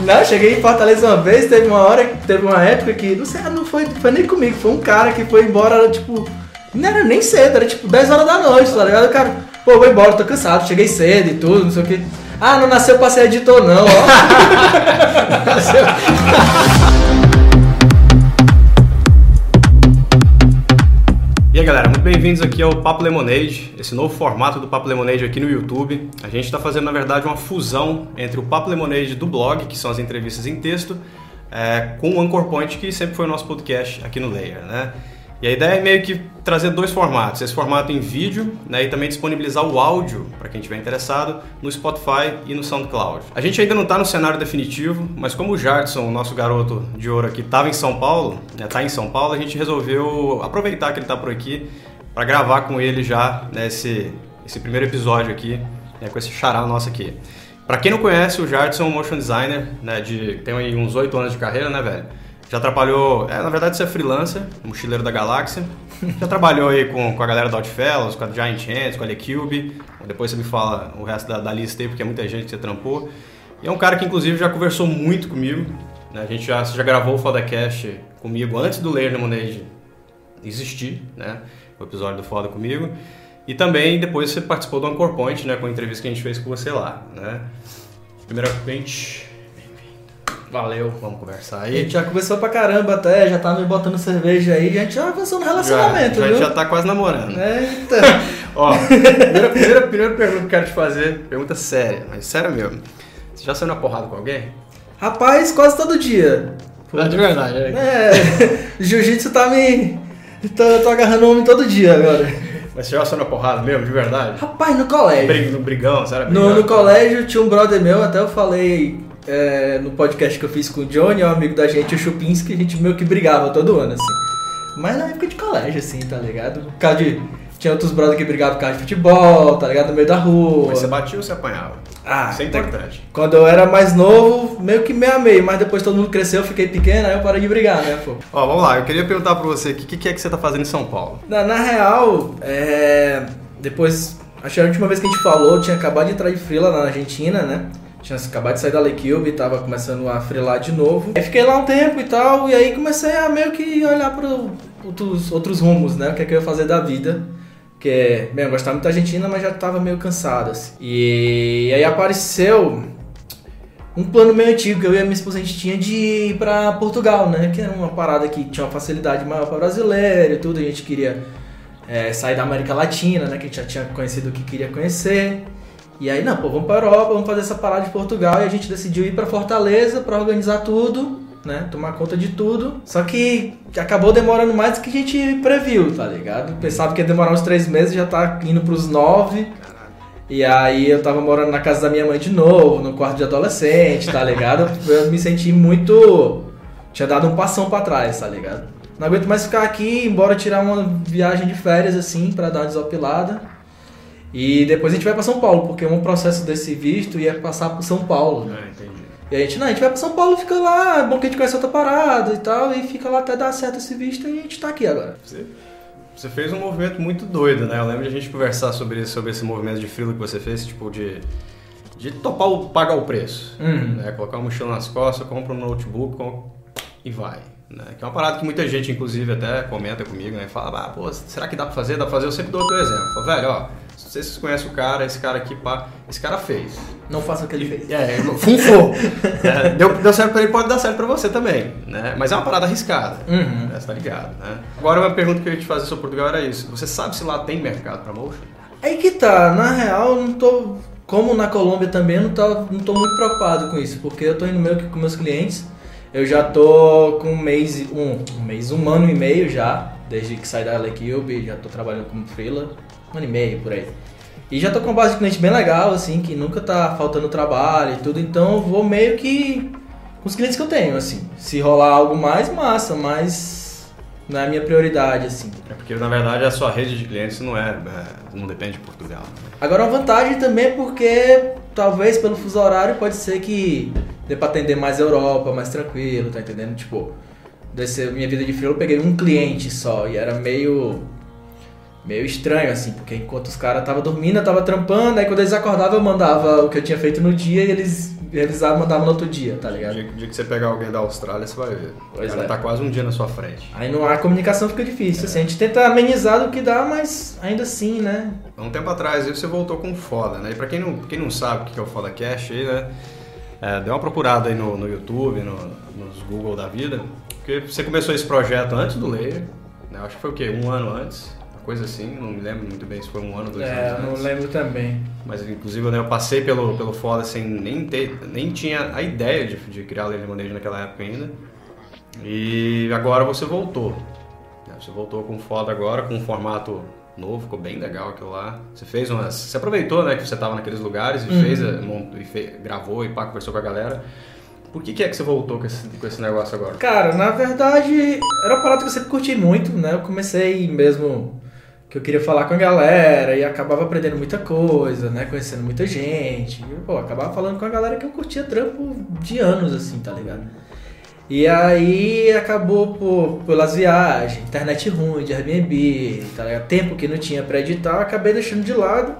Não, cheguei em Fortaleza uma vez, teve uma hora, teve uma época que, não sei, não foi, foi nem comigo, foi um cara que foi embora, tipo, não era nem cedo, era tipo 10 horas da noite, tá ligado? O cara, pô, vou embora, tô cansado, cheguei cedo e tudo, não sei o que. Ah, não nasceu pra ser editor não, ó. E aí galera, muito bem-vindos aqui ao Papo Lemonade, esse novo formato do Papo Lemonade aqui no YouTube. A gente está fazendo na verdade uma fusão entre o Papo Lemonade do blog, que são as entrevistas em texto, é, com o Anchor Point, que sempre foi o nosso podcast aqui no Layer, né? E a ideia é meio que trazer dois formatos, esse formato em vídeo né, e também disponibilizar o áudio para quem estiver interessado no Spotify e no SoundCloud. A gente ainda não está no cenário definitivo, mas como o Jardson, o nosso garoto de ouro aqui, estava em São Paulo, está né, em São Paulo, a gente resolveu aproveitar que ele está por aqui para gravar com ele já né, esse, esse primeiro episódio aqui, né, com esse xará nosso aqui. Para quem não conhece, o Jardson é um motion designer, né, de, tem uns oito anos de carreira, né, velho? Já trabalhou, é, na verdade você é freelancer, mochileiro da galáxia. Já trabalhou aí com, com a galera da Outfellows, com a Giant Ants, com a Lecube. Depois você me fala o resto da, da lista aí, porque é muita gente que você trampou. E é um cara que inclusive já conversou muito comigo. Né? A gente já, já gravou o Fodacast comigo antes do Layer Lemonade existir, né? O episódio do Foda comigo. E também depois você participou do Anchor Point, né? Com a entrevista que a gente fez com você lá, né? Primeiramente, Valeu, vamos conversar aí. A gente já conversou pra caramba até, já tá me botando cerveja aí, a gente já avançou no relacionamento, já, viu? Já tá quase namorando. Eita! Ó, primeira, primeira, primeira pergunta que eu quero te fazer, pergunta séria, mas séria mesmo. Você já saiu na porrada com alguém? Rapaz, quase todo dia. Ah, de verdade, né? É, jiu-jitsu tá me... Tô, tô agarrando homem todo dia agora. Mas você já saiu na porrada mesmo, de verdade? Rapaz, no colégio. No brigão, sério? No, no colégio tinha um brother meu, até eu falei é, no podcast que eu fiz com o Johnny, é um amigo da gente, o Chupinski, a gente meio que brigava todo ano, assim. Mas na época de colégio, assim, tá ligado? Por causa de. Tinha outros brothers que brigavam por causa de futebol, tá ligado? No meio da rua. Mas você batia ou você apanhava? Ah, Isso é importante. Quando eu era mais novo, meio que meio a meio, mas depois todo mundo cresceu, eu fiquei pequeno, aí eu parei de brigar, né, pô? Ó, vamos lá, eu queria perguntar pra você, o que, que é que você tá fazendo em São Paulo? Na, na real, é... Depois, acho que a última vez que a gente falou, eu tinha acabado de entrar de frila na Argentina, né? Tinha acabado de sair da Lecube, tava começando a freelar de novo. Aí fiquei lá um tempo e tal, e aí comecei a meio que olhar para outros, outros rumos, né? O que, é que eu ia fazer da vida. Que, bem, eu gostava muito da Argentina, mas já tava meio cansado, assim. E aí apareceu um plano meio antigo que eu e a minha esposa a gente tinha de ir para Portugal, né? Que era uma parada que tinha uma facilidade maior para brasileiro e tudo. A gente queria é, sair da América Latina, né? Que a gente já tinha conhecido o que queria conhecer. E aí, não, pô, vamos para Europa, vamos fazer essa parada de Portugal. E a gente decidiu ir para Fortaleza para organizar tudo, né? Tomar conta de tudo. Só que acabou demorando mais do que a gente previu, tá ligado? Pensava que ia demorar uns três meses, já tá indo pros nove. E aí eu tava morando na casa da minha mãe de novo, no quarto de adolescente, tá ligado? Eu me senti muito. Tinha dado um passão para trás, tá ligado? Não aguento mais ficar aqui, embora tirar uma viagem de férias assim, para dar uma desopilada. E depois a gente vai para São Paulo, porque um processo desse visto ia passar por São Paulo. Ah, entendi. E a gente, não, a gente vai para São Paulo, fica lá, é bom que a gente conhece outra parada e tal, e fica lá até dar certo esse visto e a gente tá aqui agora. Você, você fez um movimento muito doido, né? Eu lembro de a gente conversar sobre, sobre esse movimento de frilo que você fez, tipo, de, de topar o, pagar o preço. Uhum. Né? Colocar uma mochila nas costas, compra um notebook e vai. Né? Que é uma parada que muita gente, inclusive, até comenta comigo, né? Fala, ah, pô, será que dá pra fazer? Dá pra fazer? Eu sempre dou outro exemplo. Falo, velho, ó, não sei se você conhece o cara, esse cara aqui, pá, esse cara fez. Não faça o que ele fez. É, funfou. é, deu, deu certo pra ele, pode dar certo pra você também, né? Mas é uma parada arriscada, Uhum. né? Você tá ligado, né? Agora, uma pergunta que eu ia te fazer sobre Portugal era isso. Você sabe se lá tem mercado pra motion? Aí que tá, na real, eu não tô. Como na Colômbia também, eu não tô, não tô muito preocupado com isso, porque eu tô indo meio que com meus clientes. Eu já tô com um mês, um, um mês, um ano e meio já, desde que saí da Lecube, já tô trabalhando como freela, um ano e meio por aí. E já tô com uma base de cliente bem legal, assim, que nunca tá faltando trabalho e tudo, então eu vou meio que com os clientes que eu tenho, assim. Se rolar algo mais, massa, mas não é a minha prioridade, assim. É porque, na verdade, a sua rede de clientes não é, é não depende de Portugal. né? Agora uma vantagem também é porque talvez pelo fuso horário pode ser que dê pra atender mais Europa, mais tranquilo, tá entendendo? Tipo, desse, minha vida de frio eu peguei um cliente só e era meio. Meio estranho, assim, porque enquanto os caras tava dormindo, eu tava trampando, aí quando eles acordavam eu mandava o que eu tinha feito no dia e eles revisavam e mandavam no outro dia, tá ligado? dia, o dia que você pegar alguém da Austrália, você vai ver. Pois o cara é. tá quase um dia na sua frente. Aí não, a comunicação fica difícil, assim, a gente tenta amenizar do que dá, mas ainda assim, né? Há um tempo atrás aí você voltou com o Foda, né? E pra quem não, quem não sabe o que é o Foda Cash aí, né? É, dê uma procurada aí no, no YouTube, no, nos Google da vida. Porque você começou esse projeto antes do Layer, né? Acho que foi o quê? Um ano antes? Coisa assim, não me lembro muito bem se foi um ano, dois É, anos não antes. lembro também. Mas inclusive eu passei pelo, pelo Foda sem nem ter, nem tinha a ideia de, de criar Layer Lemonade naquela época ainda. E agora você voltou. né? Você voltou com o Foda agora, com um formato novo, ficou bem legal aquilo lá. Você fez umas. Você aproveitou, né, que você estava naqueles lugares e Uhum. fez, a- mont- e fe- gravou e pá, conversou com a galera. Por que, que é que você voltou com esse, com esse negócio agora? Cara, na verdade, era uma parada que eu sempre curti muito, né? Eu comecei mesmo que eu queria falar com a galera e acabava aprendendo muita coisa, né? Conhecendo muita gente. E, pô, acabava falando com a galera que eu curtia trampo de anos, assim, tá ligado? E aí acabou por, pelas viagens, internet ruim de Airbnb, tá ligado? tempo que não tinha pra editar, acabei deixando de lado.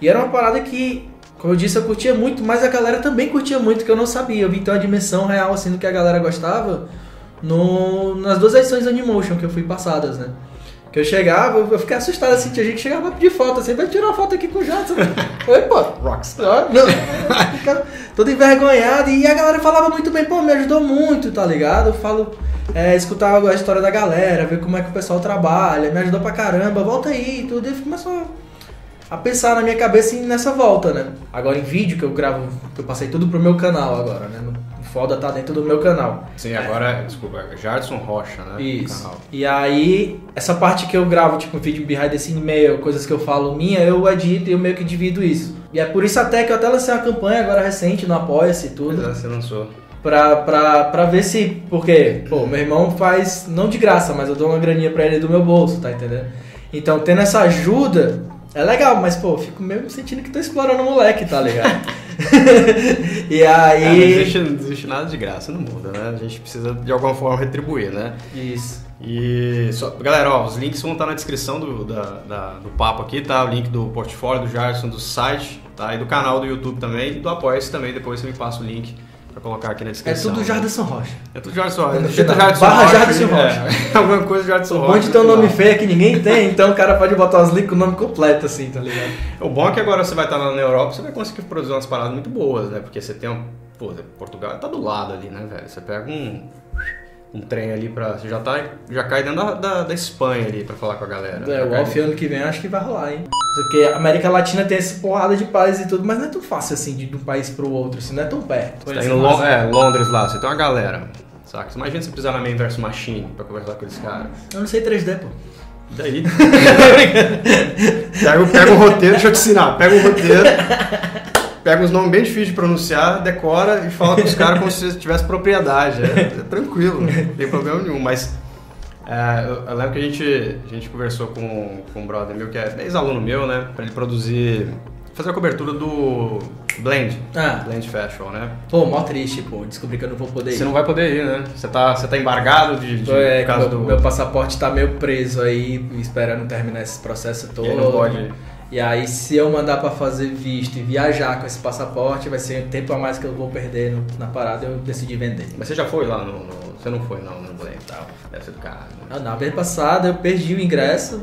E era uma parada que, como eu disse, eu curtia muito, mas a galera também curtia muito, que eu não sabia. Eu vi então a dimensão real assim do que a galera gostava no, nas duas edições do que eu fui passadas, né? Que eu chegava, eu fiquei assustado assim, tinha gente que chegava pra pedir foto, assim, vai tirar uma foto aqui com o Jadson. Oi, pô, Rockstar. Não, ficava todo envergonhado. E a galera falava muito bem, pô, me ajudou muito, tá ligado? Eu falo, é, escutar a história da galera, ver como é que o pessoal trabalha, me ajudou pra caramba, volta aí e tudo. E começou a pensar na minha cabeça nessa volta, né? Agora em vídeo que eu gravo, que eu passei tudo pro meu canal agora, né? Foda tá dentro do meu canal. Sim, agora, desculpa, é Jardson Rocha, né? Isso. Canal. E aí, essa parte que eu gravo, tipo, vídeo behind the scene e-mail, coisas que eu falo minha, eu edito e eu meio que divido isso. E é por isso até que eu até lancei uma campanha agora recente no Apoia-se e tudo. é, você lançou. Pra, pra, pra ver se. Porque, pô, meu irmão faz, não de graça, mas eu dou uma graninha pra ele do meu bolso, tá entendendo? Então, tendo essa ajuda, é legal, mas, pô, eu fico mesmo sentindo que tô explorando o moleque, tá ligado? e É, não, aí. existe, não existe nada de graça no mundo, né? A gente precisa de alguma forma retribuir, né? Isso. E só, galera, ó, os links vão estar na descrição do, da, da- do papo aqui, tá? O link do portfólio do Jarson, do site, tá? E do canal do YouTube também, e do Apoia-se também, depois você me passa o link pra colocar aqui na É descrição. tudo Jardson Rocha. É tudo Jarson Rocha. Digita final. Jarson Barra Rocha, Jarson é, Rocha. alguma coisa Jarson Rocha. Onde no tem um nome feio que ninguém tem, então o cara pode botar os links com o nome completo, assim, tá ligado? O bom é que agora você vai estar lá na Europa, você vai conseguir produzir umas paradas muito boas, né? Porque você tem um. Pô, Portugal tá do lado ali, né, velho? Você pega um. Um trem ali pra. Você já tá. Já cai dentro da, da, da Espanha ali pra falar com a galera. É, Já o off ano que vem acho que vai rolar, hein? Porque a América Latina tem essa porrada de países e tudo, mas não é tão fácil assim de, de um país pro outro, assim, não é tão perto. Você tá em Lon- é, Londres lá, você tem uma galera. Saca? Você imagina você precisar na Man vs Machine pra conversar com aqueles caras. Eu não sei 3D, pô. Daí? pega, o- pega o roteiro, deixa eu te ensinar. Pega o roteiro, pega os nomes bem difíceis de pronunciar, decora e fala com os caras como se tivesse propriedade. É, é tranquilo, não tem problema nenhum. Mas é, eu, eu lembro que a gente, a gente conversou com, com um brother meu, que é ex-aluno meu, né? Pra ele produzir, fazer a cobertura do Blend. Ah. Blend Festival, né? Pô, mó triste, pô. Descobri que eu não vou poder ir. Você não vai poder ir, né? Você tá, você tá embargado de, de é, causa meu, do. meu passaporte tá meio preso aí, esperando terminar esse processo todo. E não pode. E aí, se eu mandar pra fazer visto e viajar com esse passaporte, vai ser um tempo a mais que eu vou perder no- na parada. Eu decidi vender. Mas você já foi lá no. no- você não foi não no e tal. Deve ser do carro. Né? Ah, Na vez passada eu perdi o ingresso,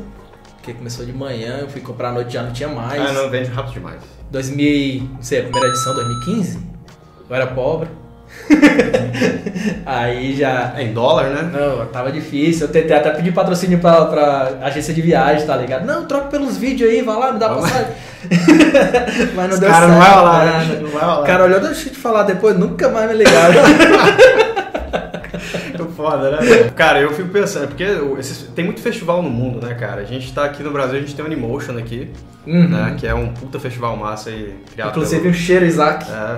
porque começou de manhã, eu fui comprar à noite já não tinha mais. Ah, não, vende rápido demais. 2000, não sei, a primeira edição, 2015? Eu era pobre. aí já. É em dólar, né? Não, tava difícil. Eu tentei até pedir patrocínio pra, pra agência de viagem, tá ligado? Não, troca pelos vídeos aí, vai lá, me dá Vamos. passagem. Mas não Os deu cara certo. não vai nada. né? Não vai. O cara olhou, deixa eu te falar depois, nunca mais me ligaram. Foda, né? Cara, eu fico pensando, porque o- esses- tem muito festival no mundo, né, cara? A gente tá aqui no Brasil, a gente tem o Animotion aqui, Uhum. né? Que é um puta festival massa aí, criado Inclusive pelo- um cheiro, Isaac. É,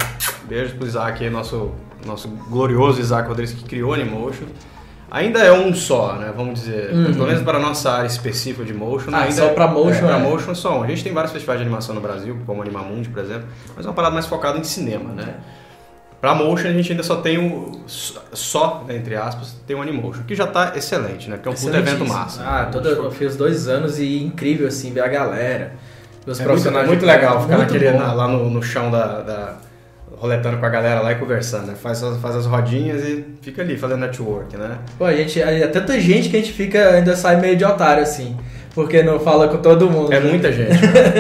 beijo pro Isaac aí, nosso, nosso glorioso Isaac Rodrigues que criou o Animotion. Ainda é um só, né? Vamos dizer, Uhum. pelo menos para a nossa área específica de motion. Ah, ainda só pra motion, É, pra é. motion é só um. A gente tem vários festivais de animação no Brasil, como Animamundi, por exemplo, mas é uma parada mais focada em cinema, né? Pra motion a gente ainda só tem o. Só, né, entre aspas, tem o Animotion, que já tá excelente, né? Porque é um puto evento massa. Ah, toda, eu fiz dois anos e incrível, assim, ver a galera. Os é profissionais. Muito, muito legal ficar naquele, na, lá no, no chão da, da roletando com a galera lá e conversando, né? Faz, faz as rodinhas e fica ali fazendo network, né? Pô, a gente, é tanta gente que a gente fica, ainda sai meio de otário, assim. Porque não fala com todo mundo. É né? muita gente.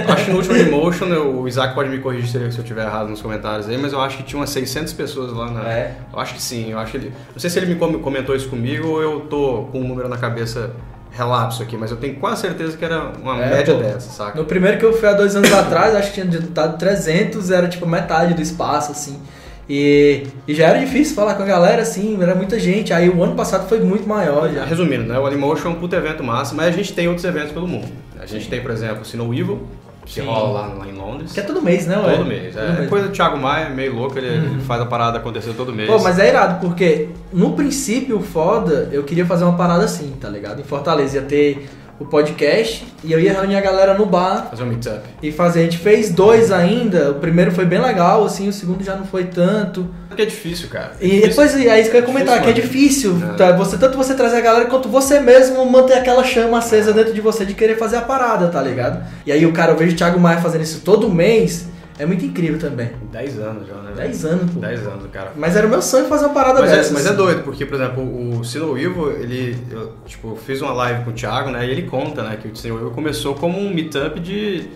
acho que no último Emotion, o Isaac pode me corrigir se eu estiver errado nos comentários aí, mas eu acho que tinha umas 600 pessoas lá na. É. Eu acho que sim. Eu acho que ele. Não sei se ele me comentou isso comigo ou eu tô com um número na cabeça relapso aqui, mas eu tenho quase certeza que era uma é, média pô, dessa, saca? No primeiro que eu fui há dois anos atrás, acho que tinha dado 300, era tipo metade do espaço, assim. E, e, já era difícil falar com a galera, assim, era muita gente. Aí o ano passado foi muito maior já. Resumindo, né? O Animotion é um puto evento massa, mas a gente tem outros eventos pelo mundo. A gente Sim. tem, por exemplo, o Snow Evil, que Sim. rola lá, lá, em Londres. Que é todo mês, né? Todo mês. É. Depois do Thiago Maia, meio louco, ele, uhum. faz a parada acontecer todo mês. Pô, mas é irado, porque no princípio, foda, eu queria fazer uma parada assim, tá ligado? Em Fortaleza ia ter o podcast e eu ia reunir a galera no bar. Fazer um meetup. E fazer. A gente fez dois ainda. O primeiro foi bem legal, assim, o segundo já não foi tanto. Porque é difícil, cara. É e depois, é isso que eu ia comentar, difícil, que é difícil. É. Tá? Você, tanto você trazer a galera quanto você mesmo manter aquela chama acesa dentro de você de querer fazer a parada, tá ligado? E aí o cara, eu vejo o Thiago Maia fazendo isso todo mês. É muito incrível também. 10 anos já, né? 10 anos, pô. 10 anos, cara. Mas era o meu sonho fazer uma parada mas dessa. É, mas é doido, porque, por exemplo, o Sino Ivo, ele, eu, tipo, fiz uma live com o Thiago, né? E ele conta, né, que o Sino Ivo começou como um meetup de...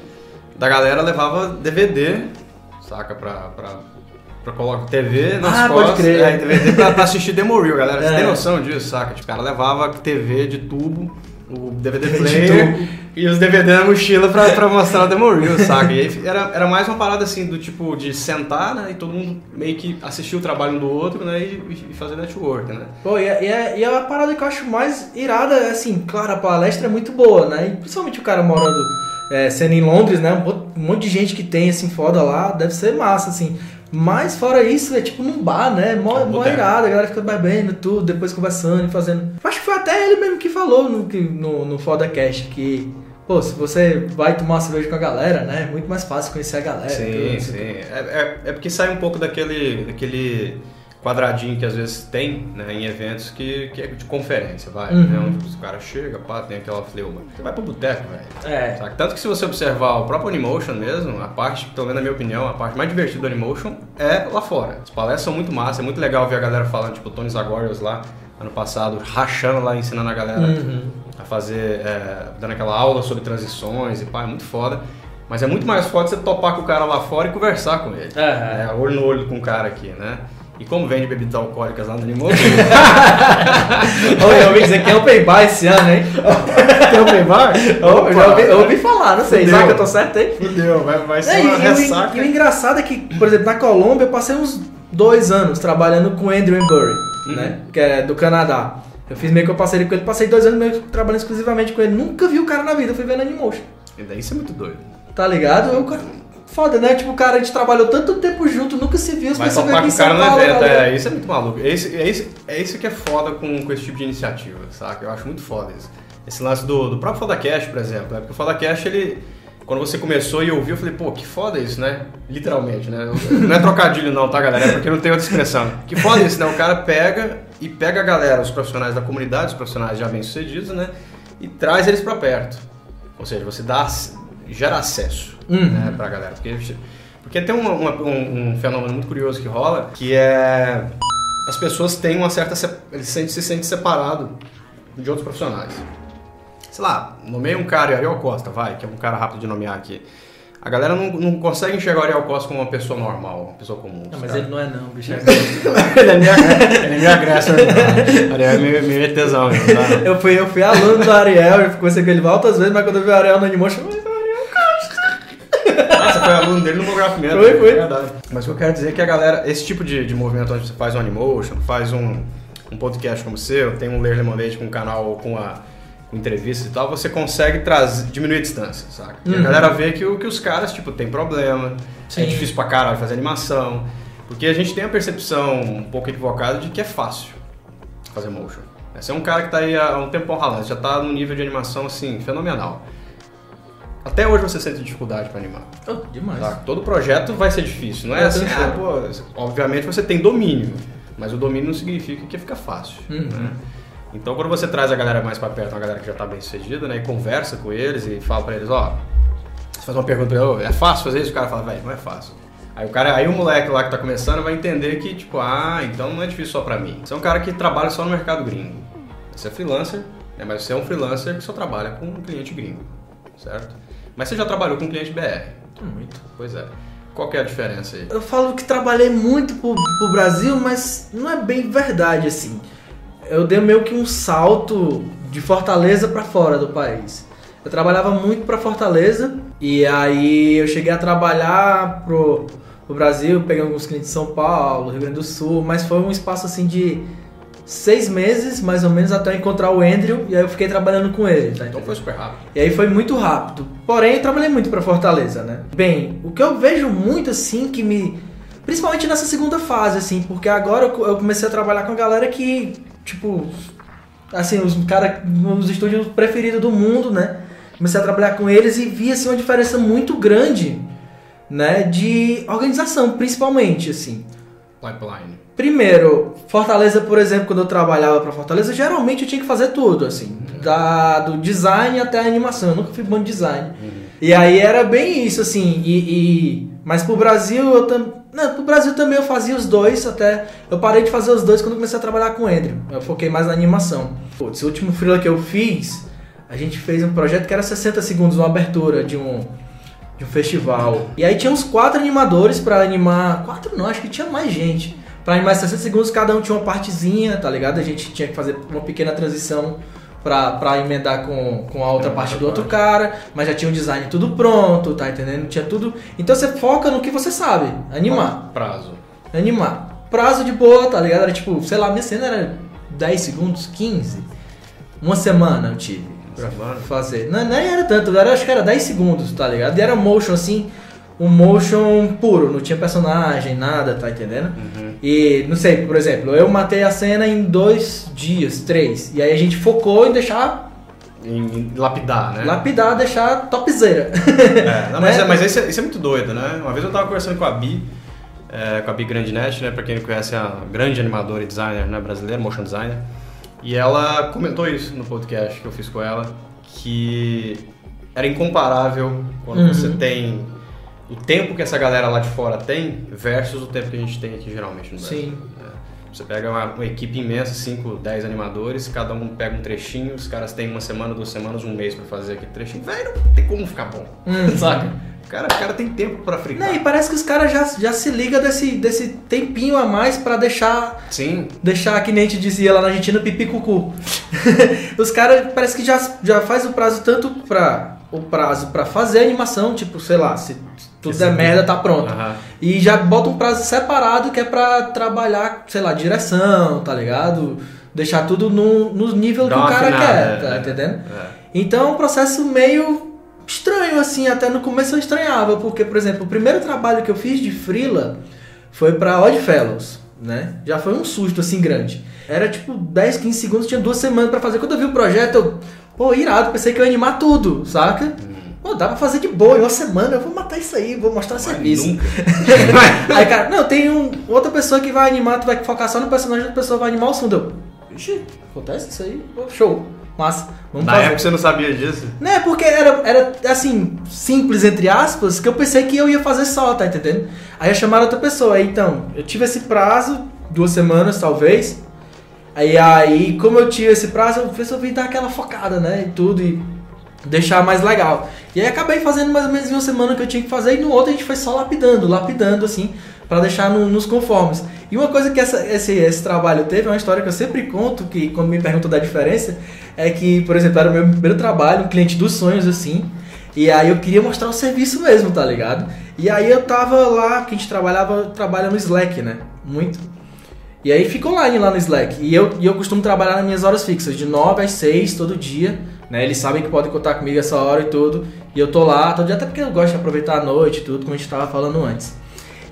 Da galera levava DVD, saca, pra... pra pra colocar TV nas ah, costas. Pode crer. É, DVD pra, pra assistir Demo Reel, galera. Você é. tem noção disso, saca? Tipo, o cara levava TV de tubo o DVD player e os DVD na mochila pra, pra mostrar o demo reel, saca? E aí era, era mais uma parada assim, do tipo de sentar, né? E todo mundo meio que assistir o trabalho um do outro, né? E, e fazer network, né? Pô, e é, e, é, é a parada que eu acho mais irada, assim, claro, a palestra é muito boa, né? E principalmente o cara morando, é, sendo em Londres, né? Um monte de gente que tem, assim, foda lá, deve ser massa, assim. Mas fora isso, é tipo num bar, né? Mó, é mó irado, a galera fica bebendo tudo, depois conversando e fazendo. Acho que foi até ele mesmo que falou no, no, no Fodacast que. Pô, se você vai tomar uma cerveja com a galera, né? É muito mais fácil conhecer a galera. Sim, tudo, sim. É, é, é, porque sai um pouco daquele, daquele quadradinho que às vezes tem né, em eventos que, que é de conferência, vai, uhum. né, onde o cara chega, pá, tem aquela fleuma. Você vai pro boteco, velho. É. Tanto que se você observar o próprio Animation mesmo, a parte, pelo menos na minha opinião, a parte mais divertida do Animation é lá fora. As palestras são muito massa, é muito legal ver a galera falando, tipo, Tony Zagorius lá, ano passado, rachando lá, ensinando a galera uhum. A fazer, é, dando aquela aula sobre transições e pá, é muito foda. Mas é muito mais foda você topar com o cara lá fora e conversar com ele. Uhum. É, olho no olho com o cara aqui, né? E como vende bebidas alcoólicas lá no Limão? Oi, eu ouvi dizer que é open bar esse ano, hein? Tem open bar? eu, já ouvi, eu ouvi falar, não sei. Será que eu tô certo aí? Fudeu, vai, vai ser é, uma e, ressaca. E, o engraçado é que, por exemplo, na Colômbia eu passei uns dois anos trabalhando com o Andrew Burry, uhum. né? Que é do Canadá. Eu fiz meio que eu passei com ele, passei dois anos meio trabalhando exclusivamente com ele. Nunca vi o cara na vida, fui vendo Animotion. E daí isso é muito doido. Tá ligado? Eu, foda, né? Tipo, cara, a gente trabalhou tanto tempo junto, nunca se viu. Mas só com o cara no evento, é, isso é muito maluco. É isso, é, isso, é isso que é foda com, com esse tipo de iniciativa, saca? Eu acho muito foda isso. Esse lance do, do próprio FodaCast, por exemplo, né? Porque o FodaCast, ele... Quando você começou e ouviu, eu falei, pô, que foda isso, né? Literalmente, né? Não é trocadilho não, tá, galera? É porque não tem outra expressão. Que foda isso, né? O cara pega e pega a galera, os profissionais da comunidade, os profissionais já bem-sucedidos, né? E traz eles para perto. Ou seja, você dá, gera acesso uhum. né, pra galera. Porque, porque tem uma, uma, um, um, fenômeno muito curioso que rola, que é as pessoas têm uma certa... Eles se, se sentem separados de outros profissionais. Sei lá, nomeia um cara, Ariel Costa, vai, que é um cara rápido de nomear aqui. A galera não, não consegue enxergar o Ariel Costa como uma pessoa normal, uma pessoa comum. Não, mas cara. ele não é não, bicho. ele é minha, ele é minha graça. Ariel é meio, meio tesão. Tá? Eu, fui, eu fui aluno do Ariel, eu conheci com ele altas vezes, mas quando eu vi o Ariel no Animotion, eu você foi aluno dele no Mograph mesmo. Foi, foi. É verdade. Mas o que eu quero dizer é que a galera, esse tipo de, de movimento onde você faz um Animotion, faz um, um podcast como o seu, tem um Ler Lemonade com um canal com a com entrevistas e tal, você consegue trazer, diminuir a distância, saca? Uhum. a galera vê que, que os caras, tipo, tem problema, é Sim. é difícil pra caralho fazer animação, porque a gente tem a percepção um pouco equivocada de que é fácil fazer motion. Você é um cara que tá aí há um tempão ralando, já tá num nível de animação, assim, fenomenal Até hoje você sente dificuldade para animar. Oh, demais. Tá? Todo projeto vai ser difícil, não é, É, assim, ah, pô, obviamente você tem domínio, mas o domínio não significa que fica fácil. Uhum. né? Então quando você traz a galera mais para perto, uma galera que já tá bem sucedida, né, e conversa com eles e fala para eles, ó, você faz uma pergunta pra ele, "Ô, é fácil fazer isso? O cara fala, velho, não é fácil. Aí o cara, aí o moleque lá que tá começando vai entender que, tipo, ah, então não é difícil só pra mim. Você é um cara que trabalha só no mercado gringo. Você é freelancer, né, mas você é um freelancer que só trabalha com um cliente gringo, certo? Mas você já trabalhou com um cliente BR. Muito. Pois é. Qual que é a diferença aí? Eu falo que trabalhei muito pro, pro Brasil, mas não é bem verdade assim. Eu dei meio que um salto de Fortaleza pra fora do país. Eu trabalhava muito pra Fortaleza e aí eu cheguei a trabalhar pro, pro Brasil, peguei alguns clientes de São Paulo, Rio Grande do Sul, mas foi um espaço assim de seis meses, mais ou menos, até eu encontrar o Andrew e aí eu fiquei trabalhando com ele. Tá Então foi super rápido. E aí foi muito rápido. Porém, eu trabalhei muito pra Fortaleza, né? Bem, o que eu vejo muito assim que me principalmente nessa segunda fase assim, porque agora eu comecei a trabalhar com a galera que, tipo, assim, os cara os estúdios preferidos do mundo, né? Comecei a trabalhar com eles e vi assim uma diferença muito grande, né, de organização, principalmente assim. Pipeline. Primeiro, Fortaleza, por exemplo, quando eu trabalhava pra Fortaleza, geralmente eu tinha que fazer tudo, assim, da, do design até a animação. Eu nunca fui bom de design. E aí era bem isso, assim, e, e- mas pro Brasil eu também. Não, pro Brasil também eu fazia os dois, até. Eu parei de fazer os dois quando comecei a trabalhar com o Andrew. Eu foquei mais na animação. Putz, o último freela que eu fiz, a gente fez um projeto que era 60 segundos, uma abertura de um de um festival. E aí tinha uns quatro animadores pra animar. Quatro não, acho que tinha mais gente. Pra animar 60 segundos, cada um tinha uma partezinha, tá ligado? A gente tinha que fazer uma pequena transição pra, pra emendar com, com a outra É, parte do outro cara, mas já tinha o design tudo pronto, tá entendendo? Tinha tudo. Então você foca no que você sabe, animar. Prazo. Animar. Prazo de boa, tá ligado? Era tipo, sei lá, minha cena era 10 segundos, 15. Uma semana eu tive pra semana? fazer. Não, nem era tanto, era, acho que era 10 segundos, tá ligado? E era motion assim, um motion puro, não tinha personagem, nada, tá entendendo? Uhum. E, não sei, por exemplo, eu matei a cena em dois dias, três. E aí a gente focou em deixar Em, lapidar, né? lapidar, deixar topzera. É, não, mas, Né? é, mas isso, é, isso é muito doido, né? Uma vez eu tava conversando com a Bi, é, com a Bi Grandinet, né? Pra quem não conhece, é a grande animadora e designer né, brasileira, motion designer. E ela comentou isso no podcast que eu fiz com ela, que era incomparável quando Uhum. você tem o tempo que essa galera lá de fora tem versus o tempo que a gente tem aqui geralmente no Brasil. Sim. É. Você pega uma, uma equipe imensa, 5, 10 animadores, cada um pega um trechinho, os caras têm uma semana, duas semanas, um mês pra fazer aquele trechinho. Velho, não tem como ficar bom. Hum. Saca? O cara, o cara tem tempo pra fritar. Não, e parece que os caras já, já se ligam desse, desse tempinho a mais pra deixar Sim. deixar que nem a gente dizia lá na Argentina pipi cucu. Os caras parece que já, já faz o prazo tanto pra o prazo pra fazer a animação, tipo, sei lá, se tudo Esse der aqui. merda tá pronto. Aham. E já bota um prazo separado que é pra trabalhar, sei lá, direção, tá ligado? Deixar tudo no, no nível Dá que o cara afinada, quer, tá é. entendendo? É. Então é um processo meio estranho, assim, até no começo eu estranhava, porque, por exemplo, o primeiro trabalho que eu fiz de freela foi pra Oddfellows, né? Já foi um susto, assim, grande. Era tipo 10, 15 segundos, tinha duas semanas pra fazer. Quando eu vi o projeto, eu, pô, irado, pensei que eu ia animar tudo, saca? Pô, dá pra fazer de boa, em uma semana eu vou matar isso aí, vou mostrar Mas serviço. Aí, cara, não, tem um, outra pessoa que vai animar, tu vai focar só no personagem, outra pessoa vai animar o fundo. Eu, Ixi, acontece isso aí? Show, massa, vamos Na fazer. época você não sabia disso. Né, porque era, era assim, simples, entre aspas, que eu pensei que eu ia fazer só, tá entendendo? Aí chamaram outra pessoa, aí então, eu tive esse prazo, duas semanas talvez. Aí, aí como eu tive esse prazo, eu resolvi dar aquela focada, né, e tudo, e deixar mais legal. E aí acabei fazendo mais ou menos uma semana que eu tinha que fazer, e no outro a gente foi só lapidando, lapidando, assim, pra deixar no- nos conformes. E uma coisa que essa- esse, esse trabalho teve, é uma história que eu sempre conto, que quando me perguntam da diferença, é que, por exemplo, era o meu primeiro trabalho, um cliente dos sonhos, assim, e aí eu queria mostrar o serviço mesmo, tá ligado? E aí eu tava lá, que a gente trabalhava, trabalha no Slack, né? Muito. E aí fica online lá no Slack. E eu, e eu costumo trabalhar nas minhas horas fixas, de 9 às 6 todo dia. Né? Eles sabem que podem contar comigo essa hora e tudo. E eu tô lá todo dia, até porque eu gosto de aproveitar a noite e tudo, como a gente tava falando antes.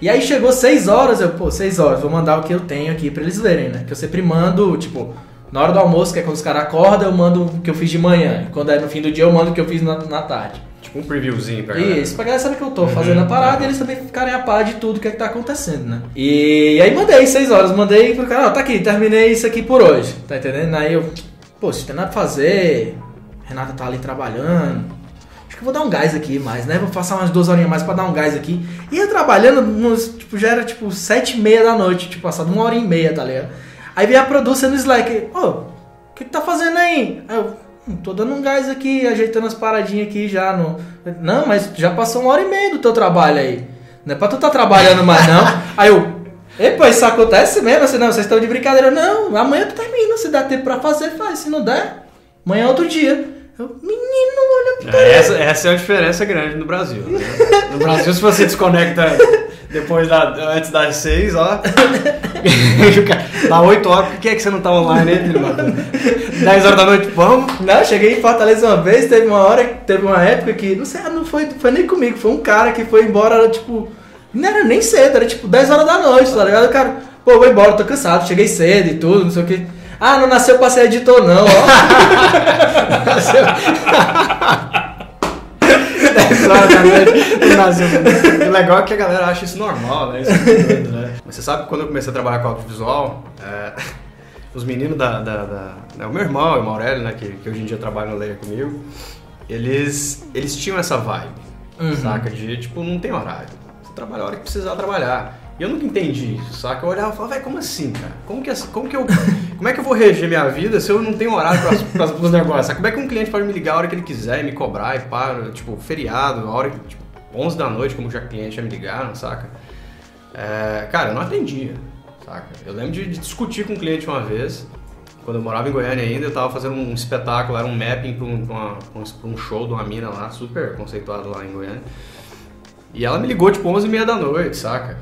E aí chegou 6 horas, eu, pô, 6 horas, vou mandar o que eu tenho aqui pra eles verem, né? Que eu sempre mando, tipo, na hora do almoço, que é quando os caras acordam, eu mando o que eu fiz de manhã. E quando é no fim do dia, eu mando o que eu fiz na, na tarde. Tipo um previewzinho pra galera. Isso, pra galera saber que eu tô fazendo a parada e eles também ficarem a par de tudo que é que tá acontecendo, né? E, aí mandei, seis horas, mandei pro cara, ó, tá aqui, terminei isso aqui por hoje, tá entendendo? Aí eu, pô, se tem nada pra fazer, Renata tá ali trabalhando, acho que eu vou dar um gás aqui mais, né? Vou passar umas duas horinhas mais pra dar um gás aqui. Ia trabalhando, nos, tipo, já era tipo sete e meia da noite, tipo, passado uma hora e meia, tá ligado? Aí veio a produção no Slack, ô, o que que tá fazendo aí? Aí eu, "Hum, tô dando um gás aqui, ajeitando as paradinhas aqui já no... Não, mas já passou uma hora e meia do teu trabalho aí. Não é pra tu tá trabalhando mais, não. Aí eu, epa, isso acontece mesmo? Assim, não, vocês estão de brincadeira. Não, amanhã tu termina, se dá tempo pra fazer, faz. Se não der, amanhã é outro dia. Eu, menino, olha pra É, Essa, essa é a diferença grande no Brasil. né? No Brasil, se você desconecta depois da, antes das 6, ó. Dá 8 horas, por que, é que você não tá online aí, filho? 10 horas da noite, vamos? Não, cheguei em Fortaleza uma vez, teve uma hora, teve uma época que, não sei, não foi, foi nem comigo, foi um cara que foi embora, era, tipo, não era nem cedo, era tipo 10 horas da noite, tá ligado? O cara, pô, vou embora, tô cansado, cheguei cedo e tudo, não sei o que. Ah, não nasceu pra ser editor não, ó. 10 horas da noite, não nasceu. O legal é que a galera acha isso normal, né? Isso é doido, né? Mas você sabe que quando eu comecei a trabalhar com audiovisual, é, os meninos da, da, da- né, O meu irmão, o Maurélio, né? Que, que hoje em dia trabalha no Leia comigo, eles, eles tinham essa vibe, Uhum. saca? De tipo, não tem horário. Você trabalha a hora que precisar trabalhar. E eu nunca entendi isso, saca? Eu olhava e falava, como assim, cara? Como que, como que eu. Como é que eu vou reger minha vida se eu não tenho horário para os negócios? Como é que um cliente pode me ligar a hora que ele quiser e me cobrar e para, tipo, feriado, a hora que, tipo, 11 da noite, como já cliente já me ligaram, saca? É, cara, eu não atendia, saca? Eu lembro de, de discutir com um cliente uma vez, quando eu morava em Goiânia ainda, eu tava fazendo um espetáculo, era um mapping para um, um, um show de uma mina lá, super conceituado lá em Goiânia. E ela me ligou tipo 11 e meia da noite, saca?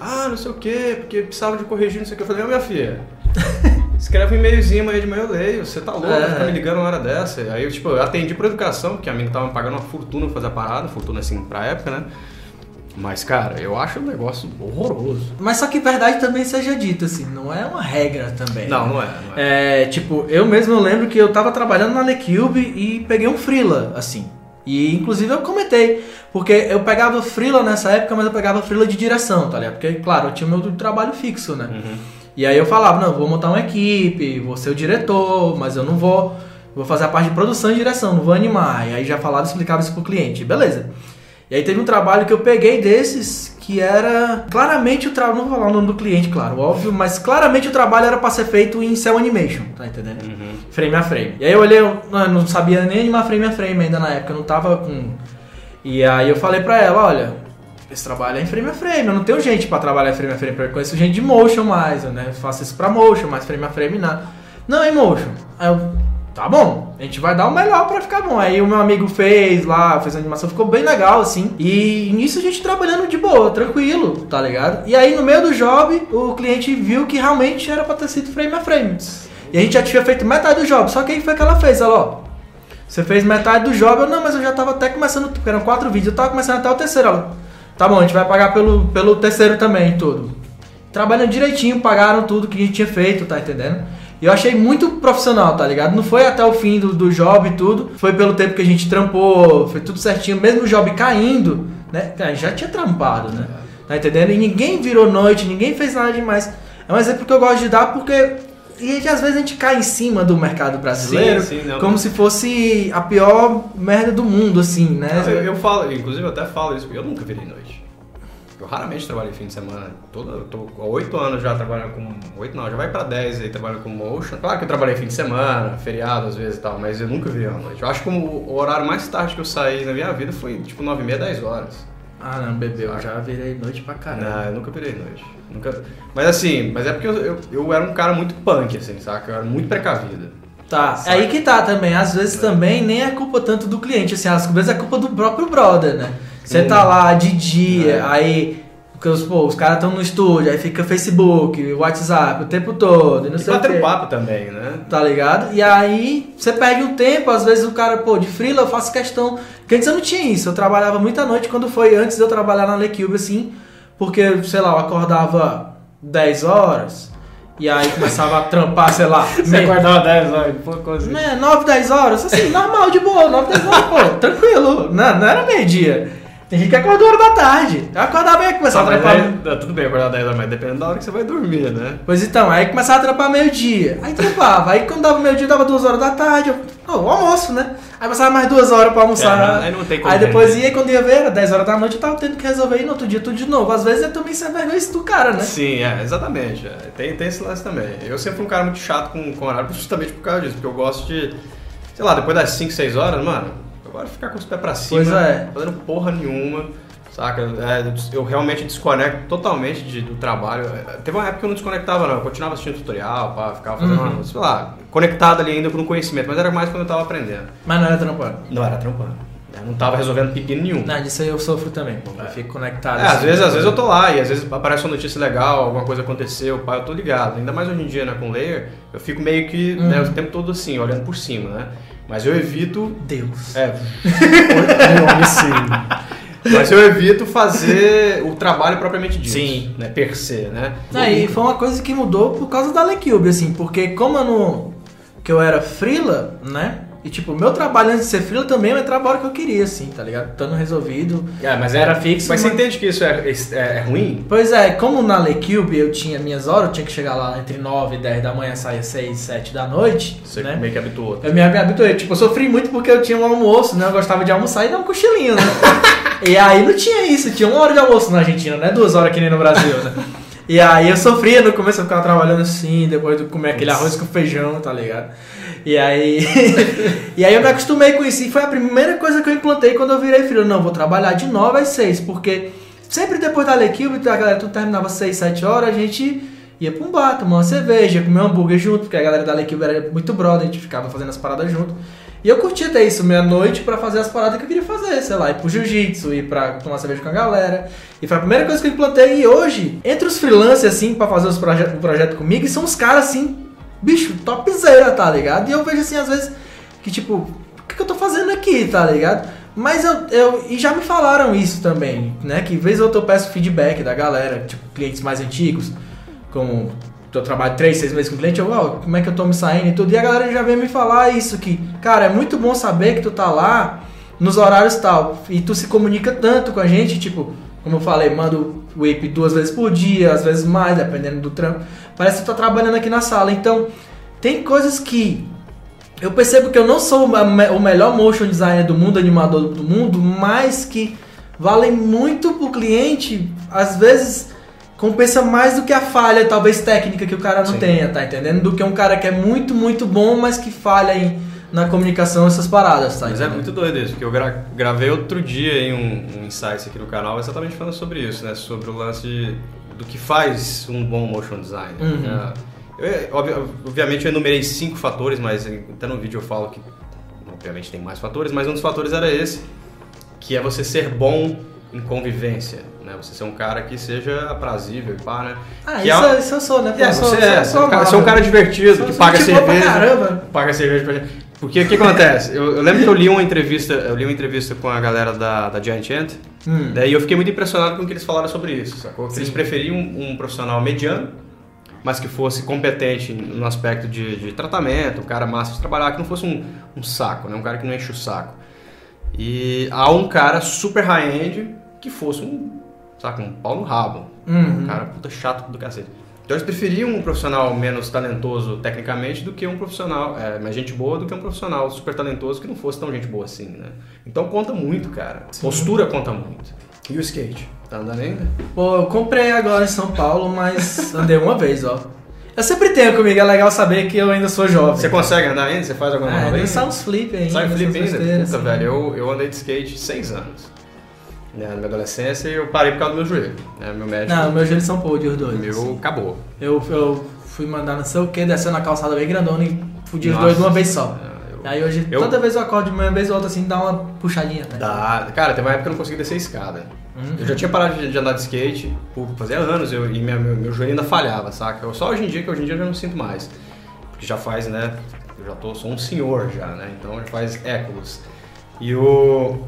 Ah, não sei o que, porque precisava de corrigir, não sei o que. Eu falei, ô minha filha, escreve um e-mailzinho amanhã de manhã eu leio, você tá louco, É. ficar me ligando uma hora dessa. Aí eu, tipo, eu atendi por educação, porque a mina tava me pagando uma fortuna pra fazer a parada, fortuna assim pra época, né? Mas, cara, eu acho um negócio horroroso. Mas só que verdade também seja dita, assim, não é uma regra também. Não, não é, não é. É, tipo, eu mesmo lembro que eu tava trabalhando na Lecube e peguei um freela, assim. E inclusive eu comentei, porque eu pegava freela nessa época, mas eu pegava freela de direção, tá ligado? Porque, claro, eu tinha meu trabalho fixo, né? Uhum. E aí eu falava, não, vou montar uma equipe, vou ser o diretor, mas eu não vou. Vou fazer a parte de produção e direção, não vou animar. E aí já falava e explicava isso pro cliente, beleza. E aí teve um trabalho que eu peguei desses que era claramente o trabalho. Não vou falar o nome do cliente, claro, óbvio, mas claramente o trabalho era pra ser feito em cell animation, tá entendendo? Uhum. Frame a frame. E aí eu olhei, eu não sabia nem animar frame a frame ainda na época, eu não tava com. E aí eu falei pra ela, olha, esse trabalho é em frame a frame, eu não tenho gente pra trabalhar frame a frame, eu conheço gente de motion mais, eu, né? faço isso pra motion, mas frame a frame nada. Não, é em motion. Aí eu, tá bom, a gente vai dar o melhor pra ficar bom. Aí o meu amigo fez lá, fez a animação, ficou bem legal, assim. E nisso a gente trabalhando de boa, tranquilo, tá ligado? E aí no meio do job, o cliente viu que realmente era pra ter sido frame a frame. E a gente já tinha feito metade do job, só que aí foi que ela fez, ela, ó. Você fez metade do job, eu não, mas eu já tava até começando, porque eram quatro vídeos, eu tava começando até o terceiro, ela. Tá bom, a gente vai pagar pelo, pelo terceiro também, tudo. Trabalhando direitinho, pagaram tudo que a gente tinha feito, tá entendendo? E eu achei muito profissional, tá ligado? Não foi até o fim do, do job e tudo, foi pelo tempo que a gente trampou, foi tudo certinho, mesmo o job caindo, né? Já tinha trampado, né? Tá entendendo? E ninguém virou noite, ninguém fez nada demais. É um exemplo que eu gosto de dar porque e às vezes a gente cai em cima do mercado brasileiro Sim, sim, não. como se fosse a pior merda do mundo, assim, né? Não, eu, eu falo, inclusive eu até falo isso, porque eu nunca virei noite. Eu raramente trabalhei fim de semana. Todo, eu tô há oito anos já trabalhando com. Oito não, já vai pra 10 aí trabalhando com motion. Claro que eu trabalhei fim de semana, feriado às vezes e tal, mas eu nunca virei uma noite. Eu acho que o, horário mais tarde que eu saí na minha vida foi tipo 9 e meia, 10 horas. Ah, não, bebê, eu já virei noite pra caralho. Não, eu nunca virei noite. Nunca... Mas assim, mas é porque eu, eu, eu era um cara muito punk, assim, saca? Eu era muito precavido. Tá, Saca. aí que tá também. Às vezes também nem é culpa tanto do cliente, assim, às vezes é culpa do próprio brother, né? Você tá lá de dia, É. aí porque os, pô, os caras estão no estúdio, aí fica Facebook, WhatsApp o tempo todo, e não E sei o bater um papo também, né? Tá ligado? E aí você perde um tempo, às vezes o cara, pô, de freela eu faço questão. Porque antes eu não tinha isso, eu trabalhava muita noite quando foi antes de eu trabalhar na Lecube, assim, porque, sei lá, eu acordava 10 horas E aí começava a trampar, sei lá, Você meio- acordava 10 horas, pouco assim. né, 9, 10 horas, assim, normal, de boa, 9, 10 horas, pô, tranquilo, não, não era meio-dia. Tem gente que acorda uma hora da tarde. Eu acordava e começava a Mas trampar. aí, tá, tudo bem acordar 10 horas, mas dependendo da hora que você vai dormir, né? Pois então, aí começava a trampar meio-dia. Aí trampava. Aí quando dava meio-dia, dava duas horas da tarde. Eu, oh, o almoço, né? Aí passava mais duas horas pra almoçar. É, aí não tem como Aí depois ia, quando ia ver, era 10 horas da noite, eu tava tendo que resolver e no outro dia tudo de novo. Às vezes eu também sem vergonha isso do cara, né? Sim, é, exatamente. é. Tem, tem esse lance também. Eu sempre fui um cara muito chato com, com horário, justamente por causa disso, porque eu gosto de, sei lá, depois das 5, 6 horas, mano, de ficar com os pés pra cima, Pois é. fazendo porra nenhuma, saca? É, eu realmente desconecto totalmente de- do trabalho. É, Teve uma época que eu não desconectava, não, eu continuava assistindo tutorial, pá, ficava fazendo, Uhum. uma, sei lá, conectado ali ainda com o conhecimento, mas era mais quando eu tava aprendendo. Mas não era trampando. Não era trampando. Eu não tava resolvendo pepino nenhum. Não, disso aí eu sofro também, pô. Eu fico conectado. É, às assim. vezes, às vezes eu tô lá e às vezes aparece uma notícia legal, alguma coisa aconteceu, pá, eu tô ligado. Ainda mais hoje em dia, né, com layer, eu fico meio que né, Uhum. o tempo todo assim, olhando por cima, né? Mas eu evito. Deus. É. sim. Mas eu evito fazer o trabalho propriamente dito. Sim. Né, per se, né? Aí foi uma coisa que mudou por causa da Lecube, assim, porque como eu não. que eu era freela, né? E tipo, o meu trabalho antes de ser freela também eu entrava a hora que eu queria, assim, tá ligado? Estando resolvido. É, mas Era fixo, Mas você mas- entende que isso é, é, é ruim? Pois é, como na Lecube eu tinha minhas horas, eu tinha que chegar lá entre 9 e 10 da manhã, saía 6, 7 da noite, Você né? meio que habituou. Eu me habituei, tipo, eu sofri muito porque eu tinha um almoço, né? Eu gostava de almoçar e dar um cochilinho, né? e aí não tinha isso, tinha uma hora de almoço na Argentina, né? Duas horas que nem no Brasil, né? E aí eu sofria no começo, eu ficava trabalhando assim, depois de comer aquele arroz com feijão, tá ligado? E aí. e aí eu me acostumei com isso. E foi a primeira coisa que eu implantei quando eu virei filho. Não, vou trabalhar de 9 às 6, porque sempre depois da Lecube, a galera tudo terminava 6, 7 horas, a gente ia pra um bar, tomar uma cerveja, comer um hambúrguer junto, porque a galera da Lecube era muito brother, a gente ficava fazendo as paradas junto. E eu curtia ter isso meia-noite pra fazer as paradas que eu queria fazer, sei lá, ir pro jiu-jitsu, ir pra tomar cerveja com a galera. E foi a primeira coisa que eu implantei. E hoje, entre os freelancers, assim, pra fazer os proje o projeto comigo, são os caras, assim, bicho, topzera, tá ligado? E eu vejo, assim, às vezes, que tipo, o que, que eu tô fazendo aqui, tá ligado? Mas eu, eu. E já me falaram isso também, né? Que vez ou outra eu peço feedback da galera, tipo, clientes mais antigos, como eu trabalho 3, 6 meses com cliente, eu, ó, como é que eu tô me saindo e tudo. E a galera já vem me falar isso, que, cara, é muito bom saber que tu tá lá nos horários tal. E tu se comunica tanto com a gente, tipo, como eu falei, mando o IP duas vezes por dia, às vezes mais, dependendo do trampo. Parece que tu tá trabalhando aqui na sala. Então, tem coisas que eu percebo que eu não sou o melhor motion designer do mundo, animador do mundo, mas que valem muito pro cliente, às vezes compensa mais do que a falha, talvez técnica que o cara não Sim. tenha, tá entendendo? Do que um cara que é muito, muito bom, mas que falha em, na comunicação essas paradas, tá Mas é muito doido isso, porque eu gra- gravei outro dia em um, um insights aqui no canal exatamente falando sobre isso, né? Sobre o lance do que faz um bom motion design. Uhum. né? Eu, obvi- obviamente eu enumerei cinco fatores, mas até no vídeo eu falo que obviamente tem mais fatores, mas um dos fatores era esse, que é você ser bom em convivência, né? Você ser um cara que seja aprazível e pá, né? Ah, Que isso, é- isso eu sou, né? É, você é, você é um cara- você é um amável. cara divertido, Sou- que paga pra cerveja. caramba. Paga cerveja pra gente. Porque o que acontece? Eu, eu lembro que eu li uma entrevista, eu li uma entrevista com a galera da, da Giant Ant, Hum. daí eu fiquei muito impressionado com o que eles falaram sobre isso, sacou? Sim. eles preferiam um, um profissional mediano, mas que fosse competente no aspecto de, de tratamento, um cara massa de trabalhar, que não fosse um, um saco, né? Um cara que não enche o saco. E há um cara super high-end que fosse um, saca, um pau no rabo. Uhum. Um cara puta chato do cacete. Então eles preferiam um profissional menos talentoso tecnicamente do que um profissional, é, mais gente boa do que um profissional super talentoso que não fosse tão gente boa assim, né? Então conta muito, cara. Postura conta muito. E o skate? Tá andando ainda? Pô, eu comprei agora em São Paulo, mas andei uma vez, ó. Eu sempre tenho comigo, é legal saber que eu ainda sou jovem. Você consegue andar ainda? Você faz alguma É, manobra ainda ainda? sai uns flip ainda. Sai flip ainda? Puta, assim. velho, eu, eu andei de skate seis anos. Né, na minha adolescência e eu parei por causa do meu joelho. Né, meu médico, Não, meus joelhos são podres, os dois. meu assim. acabou. Eu, eu fui mandar não sei o que, descendo a calçada bem grandona e fudi os dois de uma vez só. É, eu- Aí hoje, eu- toda vez eu acordo de manhã, vez ou outra assim, dá uma puxadinha. Né? Dá. Cara, teve uma época que eu não conseguia descer escada. Uhum. Eu já tinha parado de, de andar de skate, por fazia anos, eu, e minha- meu, meu joelho ainda falhava, saca? Eu, só hoje em dia, que hoje em dia eu já não sinto mais. Porque já faz, né? Eu já tô, sou um senhor já, né? Então já faz éculos. E o.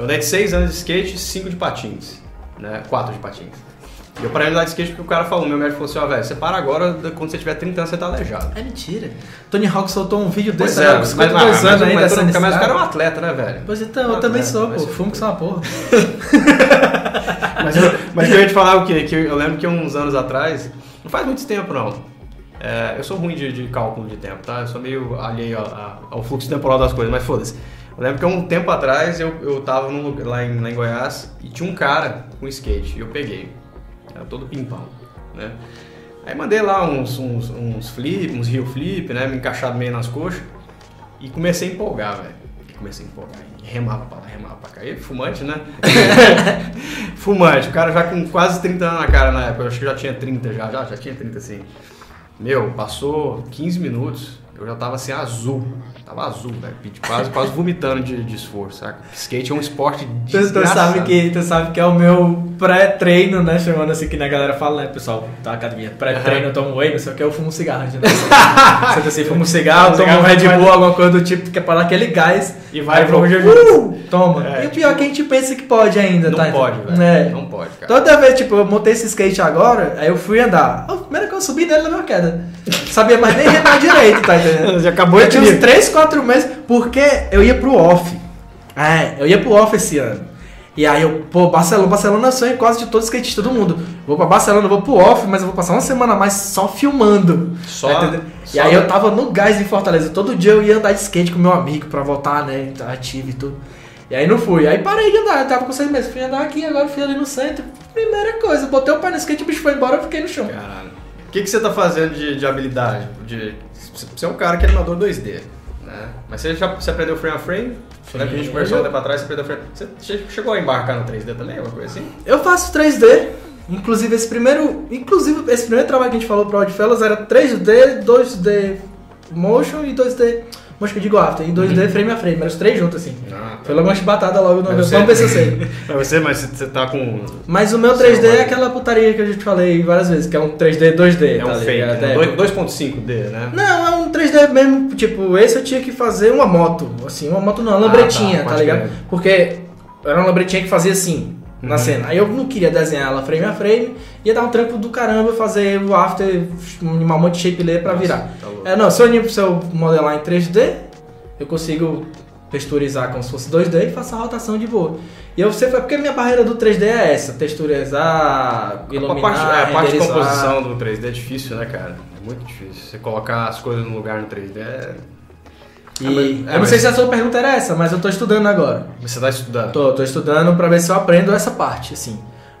eu andei de 6 anos de skate e 5 de patins. Né? 4 de patins. E eu parei de andar de skate porque o cara falou, meu médico falou assim, ó, velho, você para agora, quando você tiver 30 anos você tá aleijado. É mentira. Tony Hawk soltou um vídeo Pois desse, é, né, com mas, 52 mas, anos mas, ainda. mas, mas, mas o cara é um atleta, né, velho? Pois então, eu Ah, também é, sou, pô. Fumo que sou uma porra. Mas, eu, mas eu ia te falar o quê? Que eu lembro que uns anos atrás, não faz muito tempo não, é, eu sou ruim de, de cálculo de tempo, tá? Eu sou meio alheio a- a- ao fluxo temporal das coisas, mas foda-se. Eu lembro que um tempo atrás eu, eu tava num lugar, lá, em, lá em Goiás e tinha um cara com skate e eu peguei. Era todo pimpão, né? Aí mandei lá uns, uns, uns flip, uns heel flip, né? Me encaixado meio nas coxas e comecei a empolgar, velho. Comecei a empolgar. Remava pra lá, remava pra cá. E fumante, né? fumante. O cara já com quase 30 anos na cara na época. Eu acho que já tinha 30 já. Já, já tinha 30 assim. Meu, passou 15 minutos. Eu já tava assim azul. Tava azul, velho. Quase, quase vomitando de, de esforço, saca? Skate é um esporte Tu, tu desgraçado. sabe que, tu sabe que é o meu pré-treino, né? Chamando assim que na galera fala, né, pessoal, da academia. Pré-treino, eu tomo whey, não sei o que, eu fumo um cigarro. Né? Senta assim, fumo um cigarro, tomo um Red Bull, alguma coisa do tipo, que é pra dar aquele gás. E vai pro uh, Toma. É, e o pior é que a gente pensa que pode ainda, Não tá? pode, velho. É. Não pode, cara. Toda vez, tipo, eu montei esse skate agora, aí eu fui andar. A primeira que eu subi nele na minha queda. Sabia mais nem remar direito, tá entendendo? Já acabou Eu de tinha uns 3, 4 meses, porque eu ia pro off. É, eu ia pro off esse ano. E aí eu, pô, Barcelona, Barcelona é sonho quase de todo skatista do mundo. Vou pra Barcelona, vou pro off, mas eu vou passar uma semana a mais só filmando. Só- Tá entendendo? E só- aí eu tava no gás em Fortaleza. Todo dia eu ia andar de skate com meu amigo pra voltar, né? Ativo e tudo. E aí não fui. Aí parei de andar, eu tava com seis meses. Fui andar aqui, agora fui ali no centro. Primeira coisa, botei o pé no skate, o bicho foi embora, eu fiquei no chão. Caralho. O que, que você tá fazendo de, de habilidade? De, você é um cara que é animador 2D, né? Mas você já você aprendeu frame a frame? Lembra que a gente Sim. conversou um tempo atrás, você aprendeu frame. Você che- chegou a embarcar no 3D também, alguma coisa assim? Eu faço 3D. Inclusive esse primeiro, inclusive esse primeiro trabalho que a gente falou pro Oddfellows era 3D, 2D motion e 2D, motion que eu digo after, e 2D frame a frame, eram os três juntos assim. Ah, Foi logo uma chibatada logo no Mas meu. você- se eu sei. Pra você, mas você tá com. Mas o meu Seu 3D é aquela putaria que eu já te falei várias vezes, que é um 3D 2D, É um tá fake, ligado? né? É. Dois- 2.5D, né? Não, é um 3D mesmo, tipo, esse eu tinha que fazer uma moto, assim, uma moto não, uma Ah, lambretinha, tá, tá, ligado? Porque era uma lambretinha que fazia assim, na Uhum. cena. Aí eu não queria desenhar ela frame a frame, ia dar um trampo do caramba fazer o after, um monte de shape layer pra Nossa, virar. tá. É, não, se eu, anim- se eu modelar em 3D, eu consigo texturizar como se fosse 2D e faço a rotação de boa. E eu sei, foi porque minha barreira do 3D é essa, texturizar, A iluminar, parte, é, a parte de composição do 3D é difícil, né, cara? É muito difícil. Você colocar as coisas no lugar no 3D é. E É, é, eu não mas- sei se a sua pergunta era essa, mas eu tô estudando agora. Você tá estudando. Tô, tô estudando pra ver se eu aprendo essa parte, assim.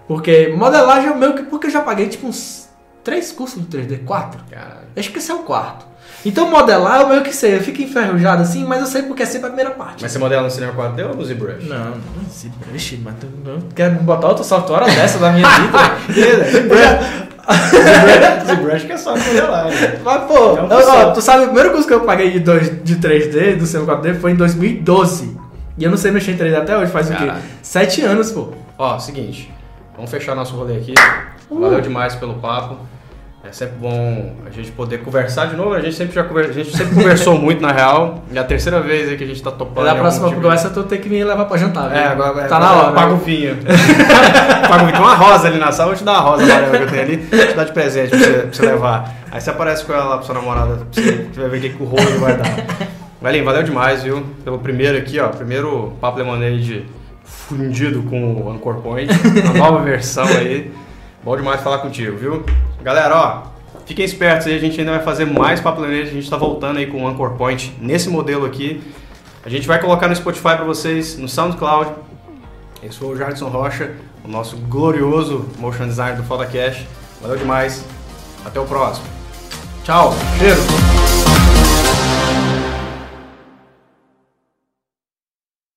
Porque modelagem é o meu que porque eu já paguei tipo uns três cursos de 3D, quatro. Caralho. Acho que esse é o quarto. Então modelar eu meio que sei, eu fico enferrujado assim, mas eu sei porque é sempre a primeira parte. Mas você modela no Cinema 4D ou no ZBrush? Não, não ZBrush, mas tu não quer botar outro software dessa da minha vida. ZBrush, ZBrush que é só modelar, né? Mas, pô, eu- ó, tu sabe, o primeiro curso que eu paguei de, de 3D, do seu 4D, foi em 2012. E eu não sei mexer em 3D até hoje, faz o quê? Sete anos, pô. Ó, seguinte. Vamos fechar nosso rolê aqui. Uh. Valeu demais pelo papo. É sempre bom a gente poder conversar de novo. A gente sempre já a gente sempre conversou muito, na real. E é a terceira vez aí que a gente tá topando. Na próxima tipo conversa tu tem que me levar pra jantar, viu? É, agora tá na hora. Paga o vinho. Paga o vinho. Tem uma rosa ali na sala, vou te dar uma rosa amarela que eu tenho ali. Vou te dar de presente pra você, pra você levar. Aí você aparece com ela lá pra sua namorada, pra você, você vai ver o que, que o rolo vai dar. Velhinho, valeu demais, viu? Pelo primeiro aqui, ó. Primeiro Papo Lemonade fundido com o Anchor Point. A nova versão aí. Bom demais falar contigo, viu? Galera, ó. Fiquem espertos aí, a gente ainda vai fazer mais Papo Lemonade. A gente tá voltando aí com o Anchor Point nesse modelo aqui. A gente vai colocar no Spotify pra vocês, no SoundCloud. Eu sou o Jardson Rocha, o nosso glorioso motion designer do FodaCast. Valeu demais. Até o próximo. Tchau. Cheiro.